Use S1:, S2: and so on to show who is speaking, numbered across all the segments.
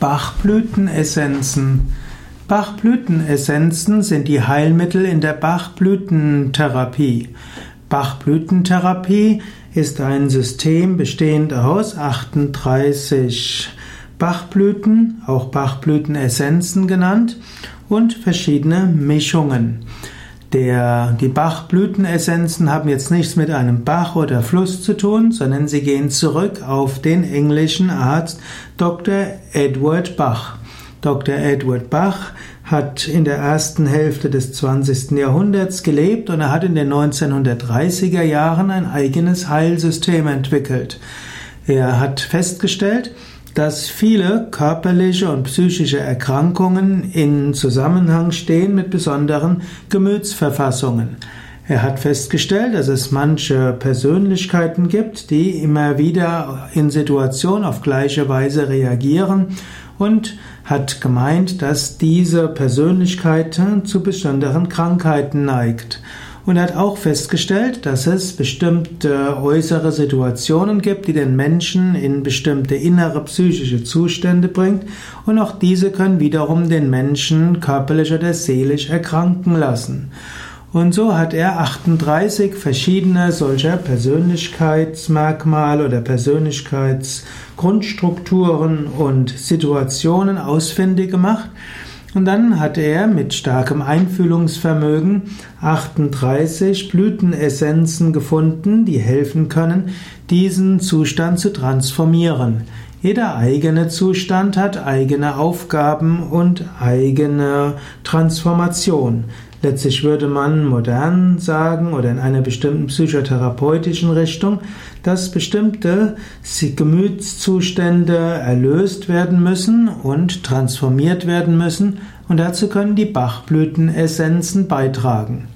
S1: Bachblütenessenzen. Bachblütenessenzen sind die Heilmittel in der Bachblütentherapie. Bachblütentherapie ist ein System bestehend aus 38 Bachblüten, auch Bachblütenessenzen genannt, und verschiedene Mischungen. Der, die Bachblütenessenzen haben jetzt nichts mit einem Bach oder Fluss zu tun, sondern sie gehen zurück auf den englischen Arzt Dr. Edward Bach. Dr. Edward Bach hat in der ersten Hälfte des 20. Jahrhunderts gelebt und er hat in den 1930er Jahren ein eigenes Heilsystem entwickelt. Er hat festgestellt, dass viele körperliche und psychische Erkrankungen in Zusammenhang stehen mit besonderen Gemütsverfassungen. Er hat festgestellt, dass es manche Persönlichkeiten gibt, die immer wieder in Situationen auf gleiche Weise reagieren und hat gemeint, dass diese Persönlichkeit zu besonderen Krankheiten neigt. Und hat auch festgestellt, dass es bestimmte äußere Situationen gibt, die den Menschen in bestimmte innere psychische Zustände bringt. Und auch diese können wiederum den Menschen körperlich oder seelisch erkranken lassen. Und so hat er 38 verschiedene solcher Persönlichkeitsmerkmale oder Persönlichkeitsgrundstrukturen und Situationen ausfindig gemacht und dann hat er mit starkem Einfühlungsvermögen 38 Blütenessenzen gefunden, die helfen können, diesen Zustand zu transformieren. Jeder eigene Zustand hat eigene Aufgaben und eigene Transformation. Letztlich würde man modern sagen oder in einer bestimmten psychotherapeutischen Richtung, dass bestimmte Gemütszustände erlöst werden müssen und transformiert werden müssen und dazu können die Bachblütenessenzen beitragen.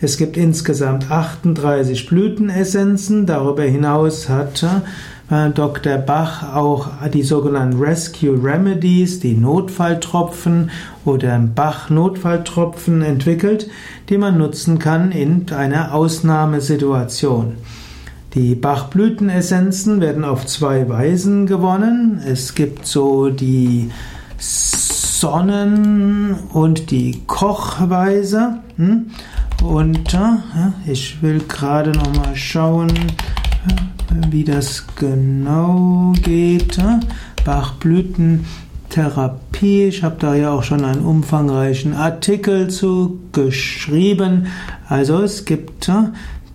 S1: Es gibt insgesamt 38 Blütenessenzen, darüber hinaus hat Dr. Bach auch die sogenannten Rescue Remedies, die Notfalltropfen oder Bach-Notfalltropfen entwickelt, die man nutzen kann in einer Ausnahmesituation. Die Bachblütenessenzen werden auf zwei Weisen gewonnen. Es gibt so die Sonnen- und die Kochweise. Hm? Und äh, ich will gerade noch mal schauen wie das genau geht. Bachblütentherapie. Ich habe da ja auch schon einen umfangreichen Artikel zu geschrieben. Also es gibt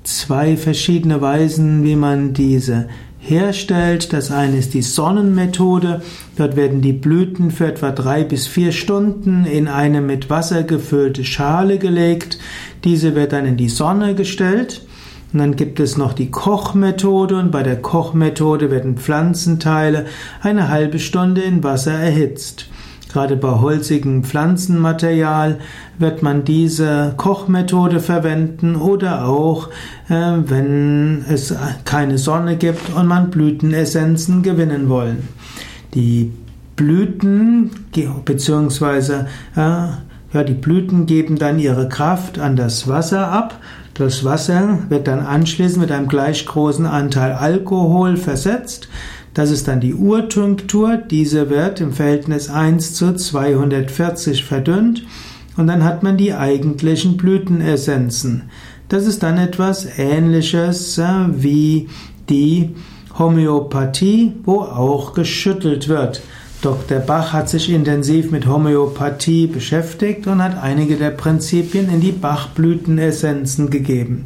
S1: zwei verschiedene Weisen, wie man diese herstellt. Das eine ist die Sonnenmethode. Dort werden die Blüten für etwa drei bis vier Stunden in eine mit Wasser gefüllte Schale gelegt. Diese wird dann in die Sonne gestellt. Und dann gibt es noch die Kochmethode und bei der Kochmethode werden Pflanzenteile eine halbe Stunde in Wasser erhitzt. Gerade bei holzigem Pflanzenmaterial wird man diese Kochmethode verwenden oder auch, äh, wenn es keine Sonne gibt und man Blütenessenzen gewinnen wollen. Die Blüten beziehungsweise äh, ja, die Blüten geben dann ihre Kraft an das Wasser ab das Wasser wird dann anschließend mit einem gleich großen Anteil Alkohol versetzt. Das ist dann die Urtinktur. Diese wird im Verhältnis 1 zu 240 verdünnt. Und dann hat man die eigentlichen Blütenessenzen. Das ist dann etwas ähnliches äh, wie die Homöopathie, wo auch geschüttelt wird. Dr. Bach hat sich intensiv mit Homöopathie beschäftigt und hat einige der Prinzipien in die Bachblütenessenzen gegeben.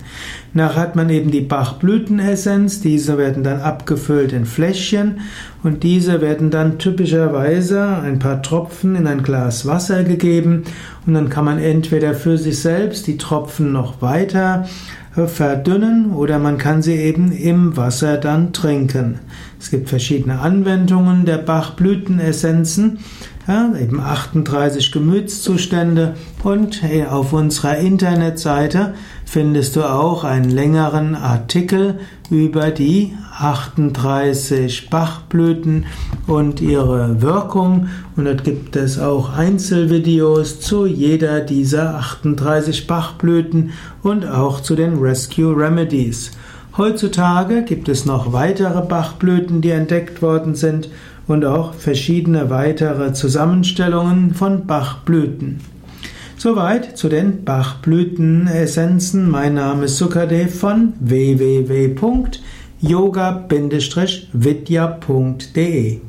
S1: Nachher hat man eben die Bachblütenessenz, diese werden dann abgefüllt in Fläschchen und diese werden dann typischerweise ein paar Tropfen in ein Glas Wasser gegeben und dann kann man entweder für sich selbst die Tropfen noch weiter verdünnen oder man kann sie eben im Wasser dann trinken. Es gibt verschiedene Anwendungen der Bachblütenessenzen, ja, eben 38 Gemütszustände. Und hey, auf unserer Internetseite findest du auch einen längeren Artikel über die 38 Bachblüten und ihre Wirkung. Und dort gibt es auch Einzelvideos zu jeder dieser 38 Bachblüten und auch zu den Rescue Remedies. Heutzutage gibt es noch weitere Bachblüten, die entdeckt worden sind und auch verschiedene weitere Zusammenstellungen von Bachblüten. Soweit zu den Bachblütenessenzen. Mein Name ist Sukadev von www.yoga-vidya.de